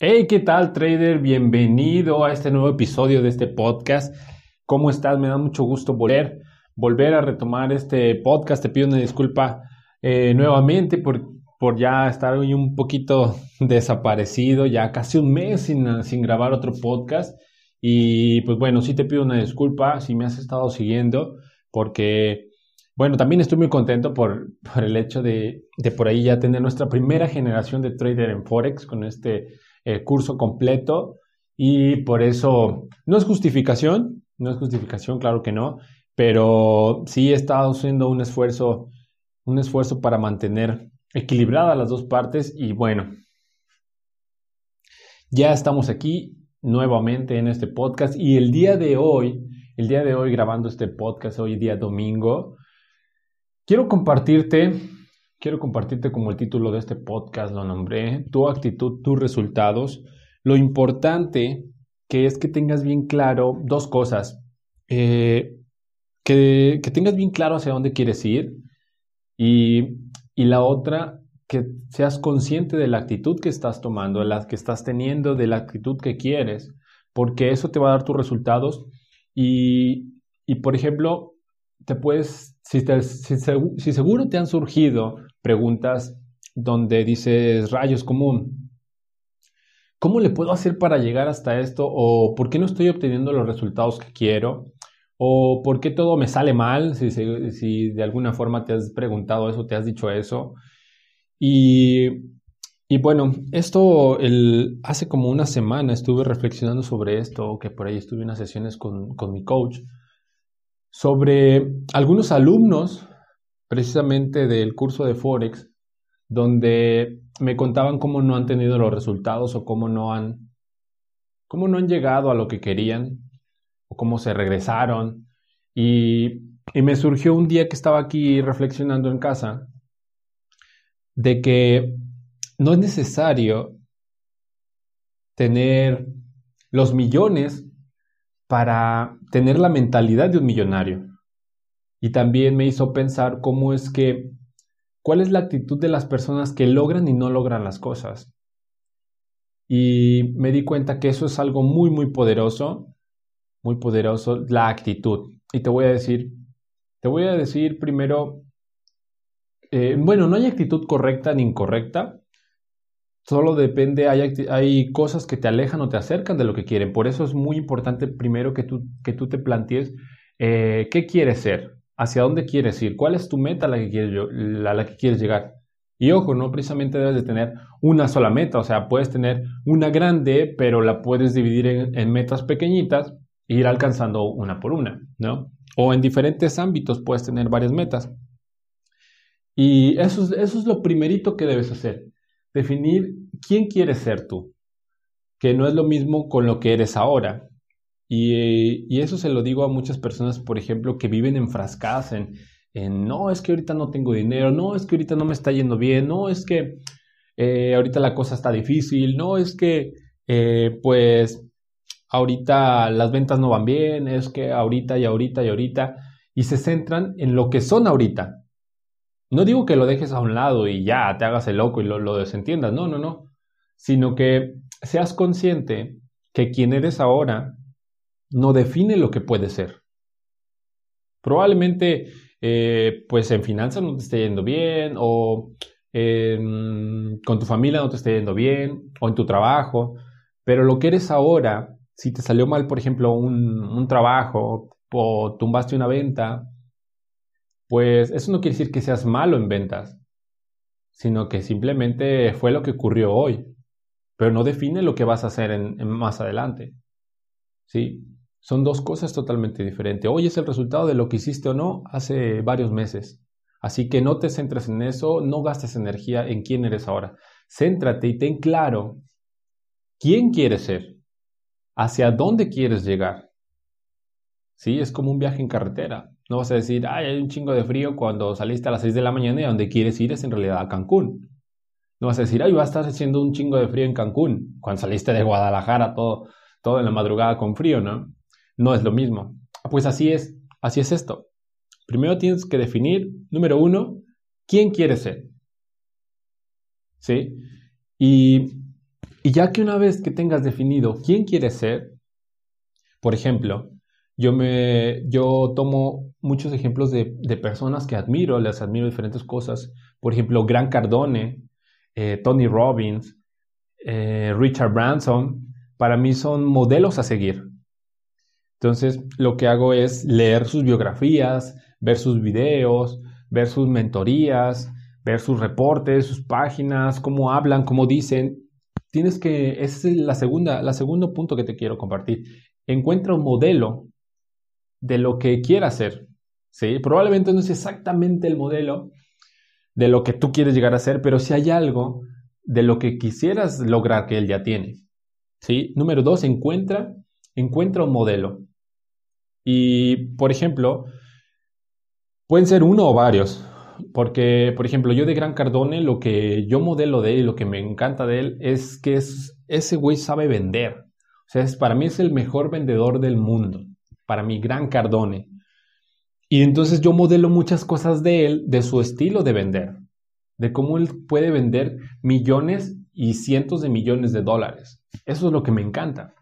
Hey, ¿qué tal, trader? Bienvenido a este nuevo episodio de este podcast. ¿Cómo estás? Me da mucho gusto volver, volver a retomar este podcast. Te pido una disculpa eh, nuevamente por, por ya estar hoy un poquito desaparecido, ya casi un mes sin, sin grabar otro podcast. Y pues bueno, sí te pido una disculpa si me has estado siguiendo, porque bueno, también estoy muy contento por, por el hecho de, de, por ahí ya tener nuestra primera generación de trader en Forex con este curso completo. Y por eso, no es justificación, no es justificación, claro que no, pero sí he estado haciendo un esfuerzo, un esfuerzo para mantener equilibradas las dos partes y bueno, ya estamos aquí nuevamente en este podcast y el día de hoy, el día de hoy grabando este podcast, hoy día domingo, Quiero compartirte, quiero compartirte como el título de este podcast lo nombré, tu actitud, tus resultados. Lo importante que es que tengas bien claro dos cosas. Eh, que, que, tengas bien claro hacia dónde quieres ir y, y la otra, que seas consciente de la actitud que estás tomando, de la que estás teniendo, de la actitud que quieres, porque eso te va a dar tus resultados. Y, y por ejemplo, te puedes, si, si, seguro te han surgido preguntas donde dices, rayos, ¿cómo, ¿cómo le puedo hacer para llegar hasta esto? ¿O por qué no estoy obteniendo los resultados que quiero? ¿O por qué todo me sale mal? Si, si de alguna forma te has preguntado eso, te has dicho eso. Y, y bueno, esto el, hace como una semana estuve reflexionando sobre esto, que por ahí estuve en unas sesiones con, con mi coach sobre algunos alumnos precisamente del curso de Forex, donde me contaban cómo no han tenido los resultados o cómo no han, cómo no han llegado a lo que querían o cómo se regresaron. Y, y me surgió un día que estaba aquí reflexionando en casa de que no es necesario tener los millones para tener la mentalidad de un millonario. Y también me hizo pensar cómo es que, cuál es la actitud de las personas que logran y no logran las cosas. Y me di cuenta que eso es algo muy, muy poderoso, muy poderoso, la actitud. Y te voy a decir, te voy a decir primero, eh, bueno, no hay actitud correcta ni incorrecta, Solo depende, hay, hay, cosas que te alejan o te acercan de lo que quieren. Por eso es muy importante primero que tú, que tú te plantees eh, qué quieres ser, hacia dónde quieres ir, cuál es tu meta a la que quieres, llegar. Y ojo, no precisamente debes de tener una sola meta, o sea, puedes tener una grande, pero la puedes dividir en, metas pequeñitas e ir alcanzando una por una, ¿no? O en diferentes ámbitos puedes tener varias metas. Y eso eso es lo primerito que debes hacer definir quién quieres ser tú, que no es lo mismo con lo que eres ahora. Y, eso se lo digo a muchas personas, por ejemplo, que viven enfrascadas en, en, no, es que ahorita no tengo dinero, no, es que ahorita no me está yendo bien, no, es que eh, ahorita la cosa está difícil, no, es que eh, pues ahorita las ventas no van bien, es que ahorita y ahorita y ahorita, y se centran en lo que son ahorita, no digo que lo dejes a un lado y ya te hagas el loco y lo, desentiendas, no, no, no, sino que seas consciente que quien eres ahora no define lo que puede ser. Probablemente, eh, pues en finanzas no te esté yendo bien, o con tu familia no te esté yendo bien, o en tu trabajo, pero lo que eres ahora, si te salió mal, por ejemplo, un, un trabajo, o tumbaste una venta, pues eso no quiere decir que seas malo en ventas, sino que simplemente fue lo que ocurrió hoy, pero no define lo que vas a hacer en, más adelante. ¿Sí? Son dos cosas totalmente diferentes. Hoy es el resultado de lo que hiciste o no hace varios meses. Así que no te centres en eso, no gastes energía en quién eres ahora. Céntrate y ten claro quién quieres ser, hacia dónde quieres llegar. Sí, es como un viaje en carretera. No vas a decir, ay, hay un chingo de frío cuando saliste a las 6 de la mañana y a donde quieres ir es en realidad a Cancún. No vas a decir, ay, va a estar haciendo un chingo de frío en Cancún cuando saliste de Guadalajara todo, todo en la madrugada con frío, ¿no? No es lo mismo. Pues así es, así es esto. Primero tienes que definir, número uno, quién quieres ser. ¿Sí? Y Y ya que una vez que tengas definido quién quieres ser, por ejemplo, yo, me, yo tomo muchos ejemplos de, personas que admiro, les admiro diferentes cosas. Por ejemplo, Gran Cardone, eh, Tony Robbins, eh, Richard Branson, para mí son modelos a seguir. Entonces, lo que hago es leer sus biografías, ver sus videos, ver sus mentorías, ver sus reportes, sus páginas, cómo hablan, cómo dicen. Tienes que, ese es la segunda, la segundo punto que te quiero compartir. Encuentra un modelo de lo que quiera hacer. ¿sí? Probablemente no es exactamente el modelo de lo que tú quieres llegar a ser, pero si hay algo de lo que quisieras lograr que él ya tiene. ¿sí? Número dos, encuentra, encuentra un modelo. Y, por ejemplo, pueden ser uno o varios. Porque, por ejemplo, yo de Gran Cardone, lo que yo modelo de él lo que me encanta de él es que es, ese güey sabe vender. O sea, es, para mí es el mejor vendedor del mundo. Para mí, Gran Cardone. Y entonces yo modelo muchas cosas de él, de su estilo de vender. De cómo él puede vender millones y cientos de millones de dólares. Eso es lo que me encanta.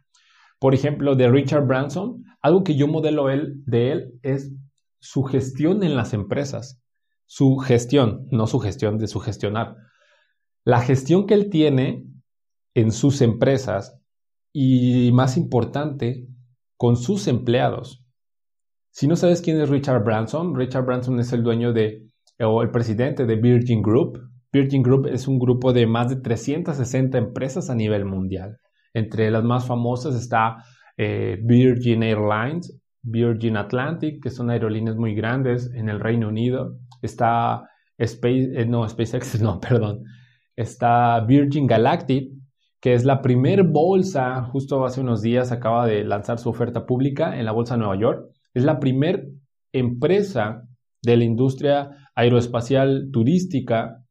Por ejemplo, de Richard Branson, algo que yo modelo él, de él es su gestión en las empresas. Su gestión, no su gestión de su gestionar. La gestión que él tiene en sus empresas y más importante, con sus empleados. Si no sabes quién es Richard Branson, Richard Branson es el dueño de, o el presidente de Virgin Group. Virgin Group es un grupo de más de 360 empresas a nivel mundial. Entre las más famosas está eh, Virgin Airlines, Virgin Atlantic, que son aerolíneas muy grandes en el Reino Unido. Está Space, eh, no, SpaceX, no, perdón. Está Virgin Galactic, que es la primer bolsa, justo hace unos días acaba de lanzar su oferta pública en la Bolsa de Nueva York. Es la primer empresa de la industria aeroespacial turística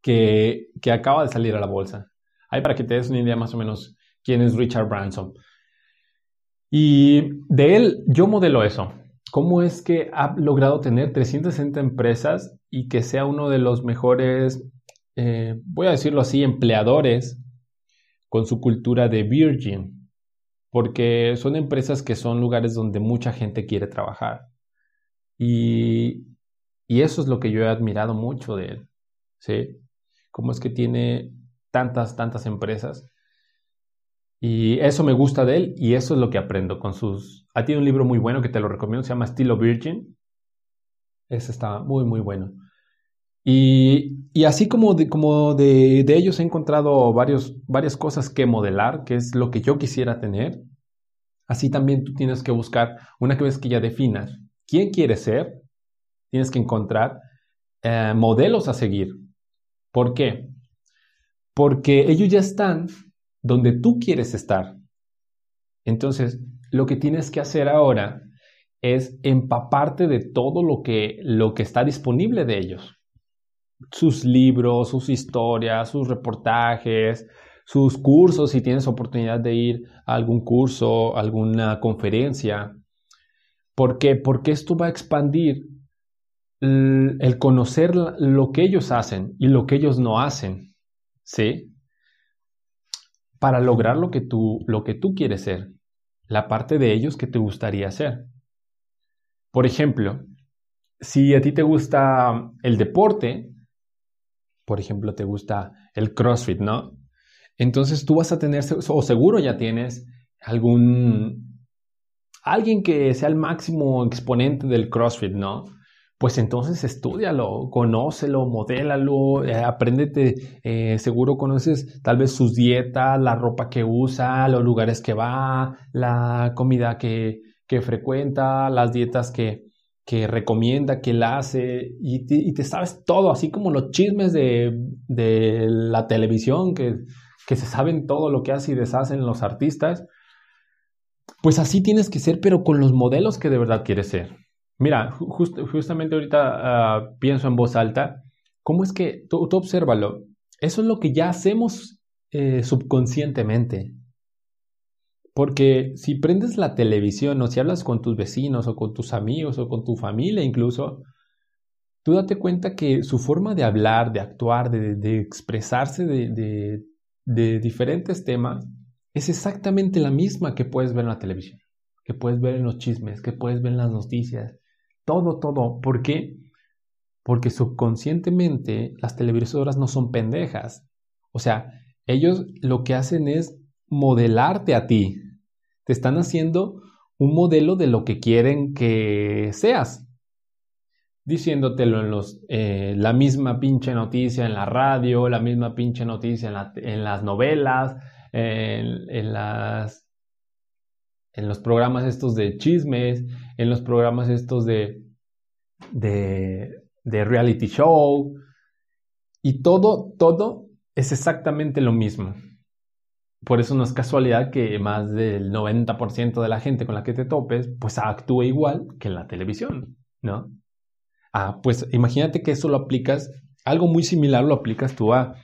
que, que acaba de salir a la bolsa. Ahí para que te des una idea más o menos quién es Richard Branson. Y de él yo modelo eso. ¿Cómo es que ha logrado tener 360 empresas y que sea uno de los mejores, eh, voy a decirlo así, empleadores con su cultura de Virgin? Porque son empresas que son lugares donde mucha gente quiere trabajar. Y, y eso es lo que yo he admirado mucho de él. ¿Sí? Cómo es que tiene tantas, tantas empresas y eso me gusta de él y eso es lo que aprendo con sus... Ha tiene un libro muy bueno que te lo recomiendo, se llama Estilo Virgin. Ese está muy, muy bueno. Y, y así como, de, como de, de, ellos he encontrado varios, varias cosas que modelar, que es lo que yo quisiera tener, así también tú tienes que buscar, una vez que ya definas quién quieres ser, tienes que encontrar eh, modelos a seguir. ¿Por qué? Porque ellos ya están donde tú quieres estar. Entonces, lo que tienes que hacer ahora es empaparte de todo lo que, lo que está disponible de ellos. Sus libros, sus historias, sus reportajes, sus cursos, si tienes oportunidad de ir a algún curso, alguna conferencia. ¿Por qué? Porque esto va a expandir el conocer lo que ellos hacen y lo que ellos no hacen. ¿Sí? Para lograr lo que tú, lo que tú quieres ser, la parte de ellos que te gustaría ser. Por ejemplo, si a ti te gusta el deporte, por ejemplo, te gusta el CrossFit, ¿no? Entonces tú vas a tener, o seguro ya tienes algún, alguien que sea el máximo exponente del CrossFit, ¿no? Pues entonces estudialo, conócelo, modélalo, eh, apréndete, eh, seguro conoces tal vez sus dietas, la ropa que usa, los lugares que va, la comida que, frecuenta, las dietas que, recomienda, que él hace, y te, sabes todo, así como los chismes de, la televisión, que, que se saben todo lo que hace y deshacen los artistas. Pues así tienes que ser, pero con los modelos que de verdad quieres ser. Mira, justamente ahorita ah, pienso en voz alta, ¿cómo es que tú, tú obsérvalo? Eso es lo que ya hacemos eh, subconscientemente. Porque si prendes la televisión o si hablas con tus vecinos o con tus amigos o con tu familia incluso, tú date cuenta que su forma de hablar, de actuar, de, expresarse de, de diferentes temas es exactamente la misma que puedes ver en la televisión, que puedes ver en los chismes, que puedes ver en las noticias, todo, todo. ¿Por qué? Porque subconscientemente las televisoras no son pendejas. O sea, ellos lo que hacen es modelarte a ti. Te están haciendo un modelo de lo que quieren que seas. Diciéndotelo en los, eh, la misma pinche noticia en la radio, la misma pinche noticia en, las novelas, en, las, en los programas estos de chismes, en los programas estos de, de, reality show. Y todo, todo es exactamente lo mismo. Por eso no es casualidad que más del 90% de la gente con la que te topes, pues actúe igual que en la televisión, ¿no? Ah, pues imagínate que eso lo aplicas, algo muy similar lo aplicas tú a,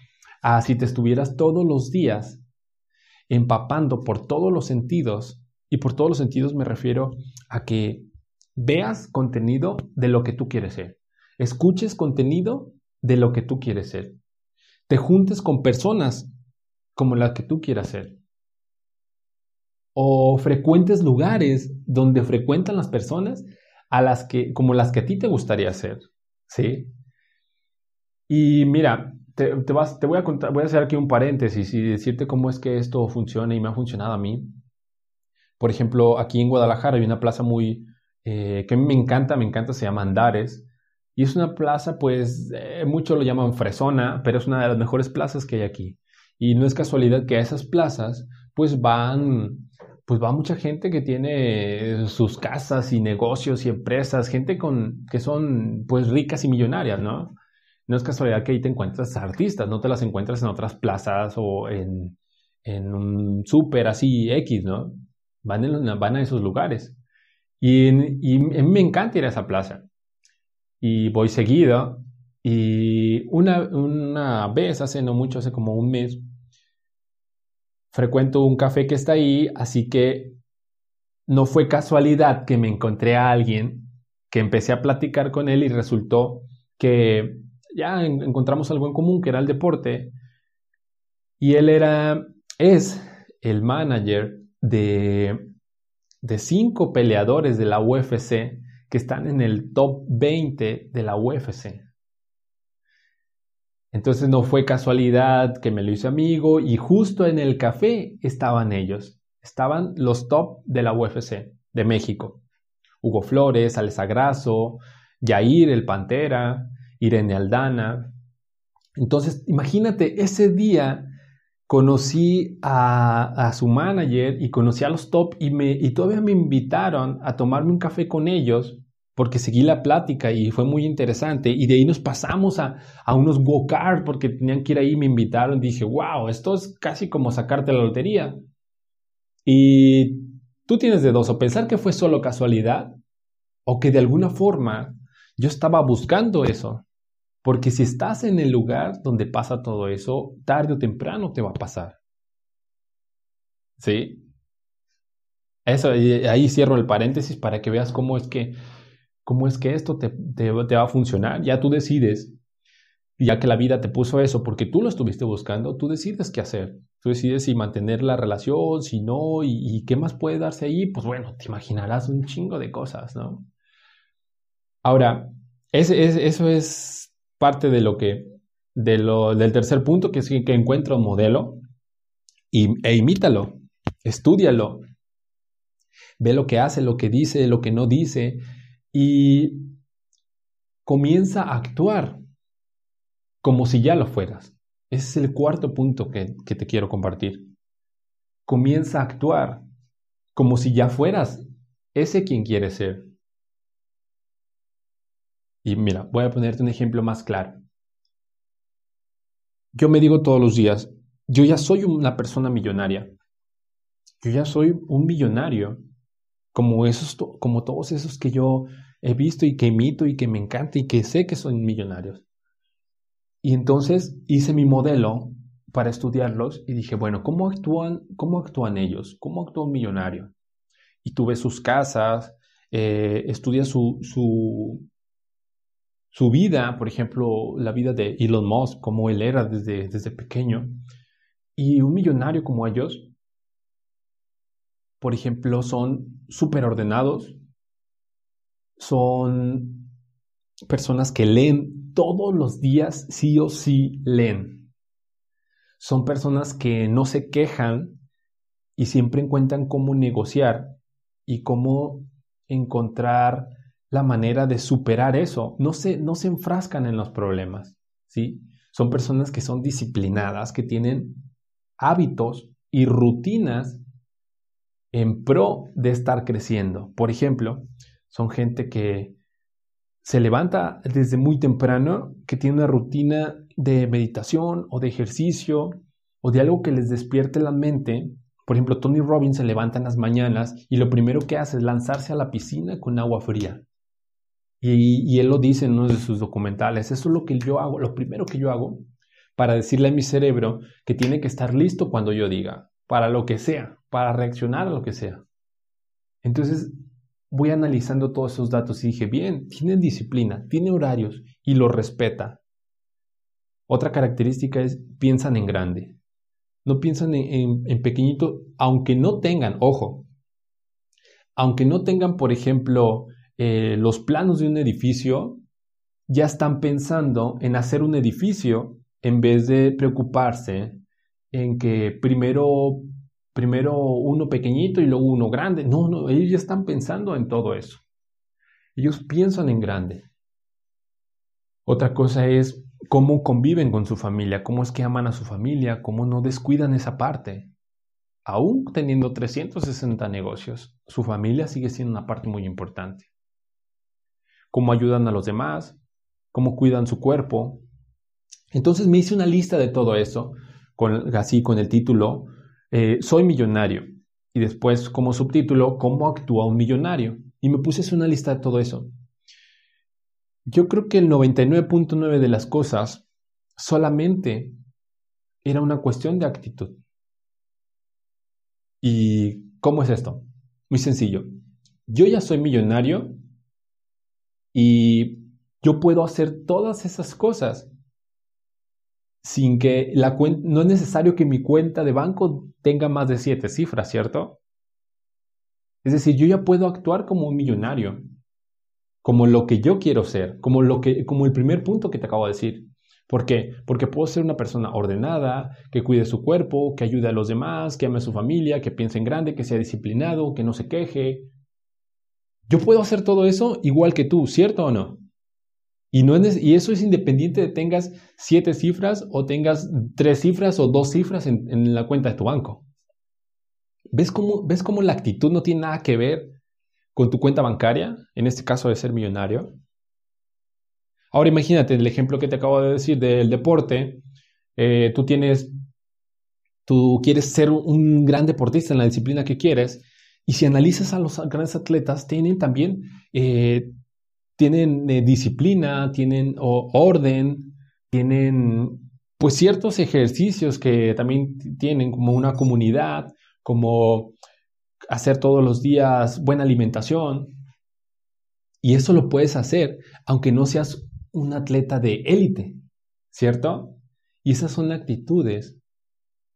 a si te estuvieras todos los días empapando por todos los sentidos, y por todos los sentidos me refiero a que veas contenido de lo que tú quieres ser, escuches contenido de lo que tú quieres ser, te juntes con personas como la que tú quieras ser. O frecuentes lugares donde frecuentan las personas a las que, como las que a ti te gustaría ser. ¿Sí? Y mira, te, vas, te voy a contar, voy a hacer aquí un paréntesis y decirte cómo es que esto funciona y me ha funcionado a mí. Por ejemplo, aquí en Guadalajara hay una plaza muy, eh, que me encanta, me encanta, se llama Andares. Y es una plaza, pues, eh, muchos lo llaman fresona, pero es una de las mejores plazas que hay aquí. Y no es casualidad que a esas plazas pues van pues va mucha gente que tiene sus casas y negocios y empresas, gente con que son pues ricas y millonarias, ¿no? No es casualidad que ahí te encuentras artistas, no te las encuentras en otras plazas o en, en un súper así X, ¿no? Van, en, van a esos lugares. Y, y a mí me encanta ir a esa plaza. Y voy seguido. Y una, una vez, hace no mucho, hace como un mes, frecuento un café que está ahí, así que no fue casualidad que me encontré a alguien que empecé a platicar con él y resultó que ya encontramos algo en común, que era el deporte. Y él era, es el manager de, de cinco peleadores de la UFC que están en el top 20 de la UFC. Entonces no fue casualidad que me lo hice amigo y justo en el café estaban ellos. Estaban los top de la UFC de México. Hugo Flores, Alex Grasso, Yair el Pantera, Irene Aldana. Entonces, imagínate, ese día conocí a, su manager y conocí a los top y, me, y todavía me invitaron a tomarme un café con ellos porque seguí la plática y fue muy interesante. Y de ahí nos pasamos a, a unos go-kart porque tenían que ir ahí, me invitaron. Dije, wow, esto es casi como sacarte la lotería. Y tú tienes de dos, o pensar que fue solo casualidad, o que de alguna forma yo estaba buscando eso. Porque si estás en el lugar donde pasa todo eso, tarde o temprano te va a pasar. ¿Sí? Eso, ahí cierro el paréntesis para que veas cómo es que cómo es que esto te, va a funcionar. Ya tú decides, ya que la vida te puso eso porque tú lo estuviste buscando, tú decides qué hacer. Tú decides si mantener la relación, si no, y, qué más puede darse ahí. Pues bueno, te imaginarás un chingo de cosas, ¿no? Ahora, eso es parte de lo que, de lo, del tercer punto, que es que, encuentra un modelo y, e imítalo, estudialo, ve lo que hace, lo que dice, lo que no dice, y comienza a actuar como si ya lo fueras. Ese es el cuarto punto que, que te quiero compartir. Comienza a actuar como si ya fueras ese quien quieres ser. Y mira, voy a ponerte un ejemplo más claro. Yo me digo todos los días, yo ya soy una persona millonaria. Yo ya soy un millonario como, esos, como todos esos que yo he visto y que imito y que me encanta y que sé que son millonarios. Y entonces hice mi modelo para estudiarlos y dije, bueno, ¿cómo actúan, cómo actúan ellos? ¿Cómo actúa un millonario? Y tuve sus casas, eh, estudia su, su, su, vida, por ejemplo, la vida de Elon Musk, cómo él era desde, desde pequeño. Y un millonario como ellos, por ejemplo, son súper ordenados, son personas que leen todos los días, sí o sí leen. Son personas que no se quejan y siempre encuentran cómo negociar y cómo encontrar la manera de superar eso. No se, no se enfrascan en los problemas, ¿sí? Son personas que son disciplinadas, que tienen hábitos y rutinas en pro de estar creciendo. Por ejemplo, son gente que se levanta desde muy temprano, que tiene una rutina de meditación o de ejercicio o de algo que les despierte la mente. Por ejemplo, Tony Robbins se levanta en las mañanas y lo primero que hace es lanzarse a la piscina con agua fría. Y, él lo dice en uno de sus documentales. Eso es lo que yo hago, lo primero que yo hago para decirle a mi cerebro que tiene que estar listo cuando yo diga, para lo que sea, para reaccionar a lo que sea. Entonces voy analizando todos esos datos y dije, bien, tiene disciplina, tiene horarios y lo respeta. Otra característica es piensan en grande. No piensan en, en pequeñito, aunque no tengan, ojo, aunque no tengan, por ejemplo, eh, los planos de un edificio, ya están pensando en hacer un edificio en vez de preocuparse en que primero, primero uno pequeñito y luego uno grande. No, no, ellos ya están pensando en todo eso. Ellos piensan en grande. Otra cosa es cómo conviven con su familia, cómo es que aman a su familia, cómo no descuidan esa parte. Aún teniendo 360 negocios, su familia sigue siendo una parte muy importante cómo ayudan a los demás, cómo cuidan su cuerpo. Entonces me hice una lista de todo eso, con, así con el título, eh, Soy millonario. Y después como subtítulo, ¿cómo actúa un millonario? Y me puse una lista de todo eso. Yo creo que el 99.9 de las cosas solamente era una cuestión de actitud. ¿Y cómo es esto? Muy sencillo. Yo ya soy millonario y yo puedo hacer todas esas cosas sin que la cuenta, no es necesario que mi cuenta de banco tenga más de siete cifras, ¿cierto? Es decir, yo ya puedo actuar como un millonario, como lo que yo quiero ser, como, lo que, como el primer punto que te acabo de decir. ¿Por qué? Porque puedo ser una persona ordenada, que cuide su cuerpo, que ayude a los demás, que ame a su familia, que piense en grande, que sea disciplinado, que no se queje, yo puedo hacer todo eso igual que tú, ¿cierto o no? Y, eso es independiente de tengas siete cifras o tengas tres cifras o dos cifras en, la cuenta de tu banco. ¿Ves cómo, ¿Ves cómo la actitud no tiene nada que ver con tu cuenta bancaria? En este caso de ser millonario. Ahora imagínate el ejemplo que te acabo de decir del deporte. Eh, tú tienes, tú quieres ser un gran deportista en la disciplina que quieres y si analizas a los grandes atletas, tienen también eh, tienen eh, disciplina, tienen orden, tienen pues ciertos ejercicios que también tienen como una comunidad, como hacer todos los días buena alimentación. Y eso lo puedes hacer aunque no seas un atleta de élite, ¿cierto? Y esas son actitudes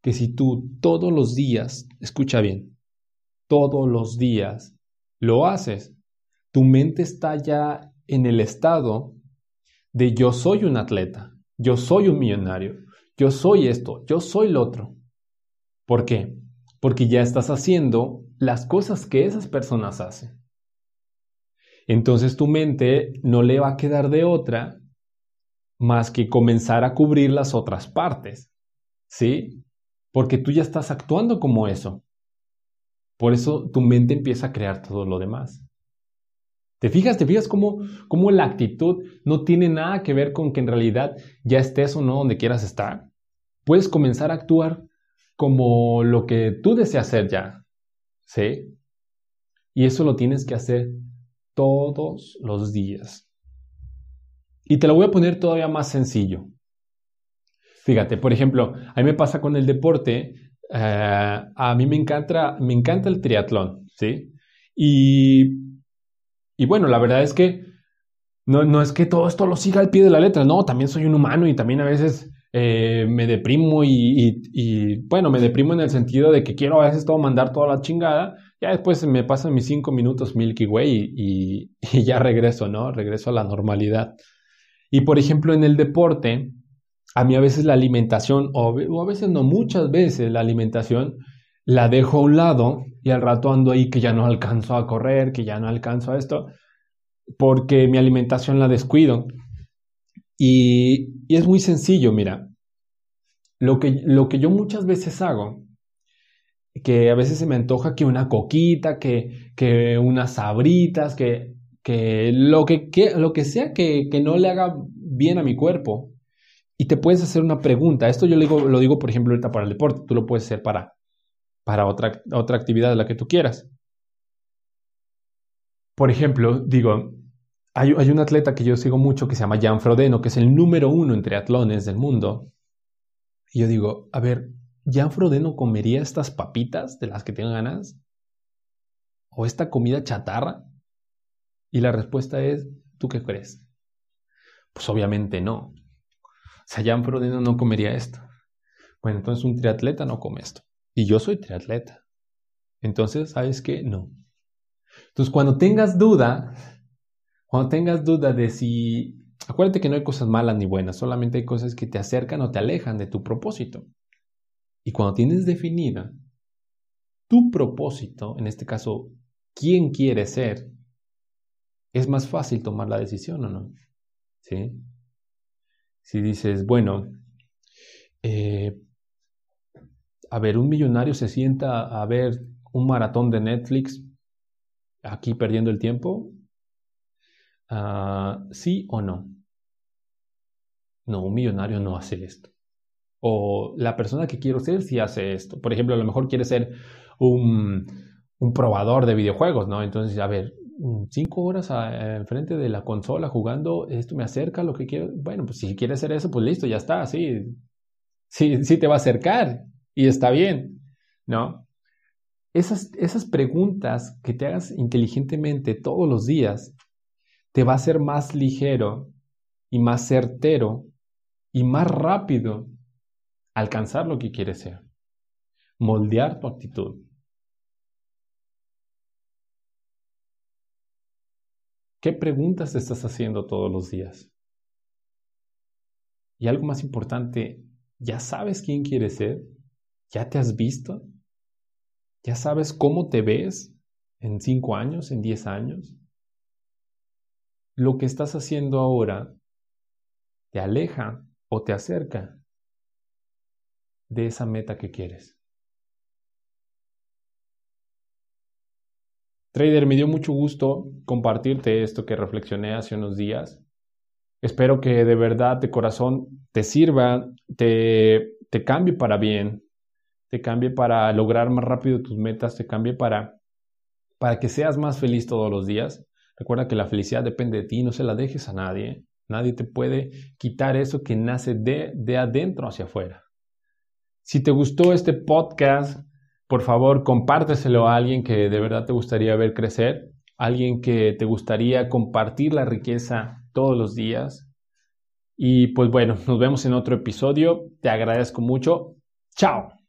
que si tú todos los días, escucha bien, todos los días lo haces, tu mente está ya en el estado de yo soy un atleta, yo soy un millonario, yo soy esto, yo soy lo otro. ¿Por qué? Porque ya estás haciendo las cosas que esas personas hacen. Entonces tu mente no le va a quedar de otra más que comenzar a cubrir las otras partes. ¿Sí? Porque tú ya estás actuando como eso. Por eso tu mente empieza a crear todo lo demás. ¿Te fijas? ¿Te fijas cómo, cómo, la actitud no tiene nada que ver con que en realidad ya estés o no donde quieras estar? Puedes comenzar a actuar como lo que tú deseas hacer ya. ¿Sí? Y eso lo tienes que hacer todos los días. Y te lo voy a poner todavía más sencillo. Fíjate, por ejemplo, a mí me pasa con el deporte eh, a mí me encanta, me encanta el triatlón, ¿sí? Y, y bueno, la verdad es que no, no, es que todo esto lo siga al pie de la letra, no, también soy un humano y también a veces eh, me deprimo y, bueno, me deprimo en el sentido de que quiero a veces todo mandar toda la chingada, ya después me pasan mis cinco minutos Milky Way y, y ya regreso, ¿no? Regreso a la normalidad. Y por ejemplo, en el deporte, a mí a veces la alimentación, o, a veces no, muchas veces la alimentación la dejo a un lado y al rato ando ahí que ya no alcanzo a correr, que ya no alcanzo a esto, porque mi alimentación la descuido. Y, es muy sencillo, mira. Lo que, lo que yo muchas veces hago, que a veces se me antoja que una coquita, que, que unas sabritas, que, que, lo, que, lo que sea que, que no le haga bien a mi cuerpo, y te puedes hacer una pregunta. Esto yo lo digo, lo digo, por ejemplo, ahorita para el deporte. Tú lo puedes hacer para, para otra, otra actividad de la que tú quieras. Por ejemplo, digo, hay, hay, un atleta que yo sigo mucho que se llama Jan Frodeno, que es el número uno en triatlones del mundo. Y yo digo, a ver, ¿Jan Frodeno comería estas papitas de las que tiene ganas? ¿O esta comida chatarra? Y la respuesta es, ¿tú qué crees? Pues obviamente no. Jan Frodeno no comería esto. Bueno, entonces un triatleta no come esto. Y yo soy triatleta. Entonces, ¿sabes qué? No. Entonces, cuando tengas duda, cuando tengas duda de si... Acuérdate que no hay cosas malas ni buenas, solamente hay cosas que te acercan o te alejan de tu propósito. Y cuando tienes definida tu propósito, en este caso, quién quieres ser, es más fácil tomar la decisión o no. ¿Sí? Si dices, bueno, eh, a ver, un millonario se sienta a ver un maratón de Netflix aquí perdiendo el tiempo, ah, ¿sí o no? No, un millonario no hace esto. O la persona que quiero ser sí hace esto. Por ejemplo, a lo mejor quiere ser un, un probador de videojuegos, ¿no? Entonces, a ver, cinco horas enfrente de la consola jugando, esto me acerca a lo que quiero. Bueno, pues si quieres hacer eso, pues listo, ya está, sí, sí, sí te va a acercar y está bien, ¿no? Esas, esas preguntas que te hagas inteligentemente todos los días te va a hacer más ligero y más certero y más rápido alcanzar lo que quieres ser, moldear tu actitud. ¿Qué preguntas te estás haciendo todos los días? Y algo más importante, ¿ya sabes quién quieres ser? ¿Ya te has visto? ¿Ya sabes cómo te ves en cinco años, en diez años? ¿Lo que estás haciendo ahora te aleja o te acerca de esa meta que quieres? Trader, me dio mucho gusto compartirte esto que reflexioné hace unos días. Espero que de verdad de corazón te sirva, te, cambie para bien, te cambie para lograr más rápido tus metas, te cambie para, para que seas más feliz todos los días. Recuerda que la felicidad depende de ti, no se la dejes a nadie. Nadie te puede quitar eso que nace de, de adentro hacia afuera. Si te gustó este podcast, por favor, compárteselo a alguien que de verdad te gustaría ver crecer, alguien que te gustaría compartir la riqueza todos los días. Y pues bueno, nos vemos en otro episodio. Te agradezco mucho. Chao.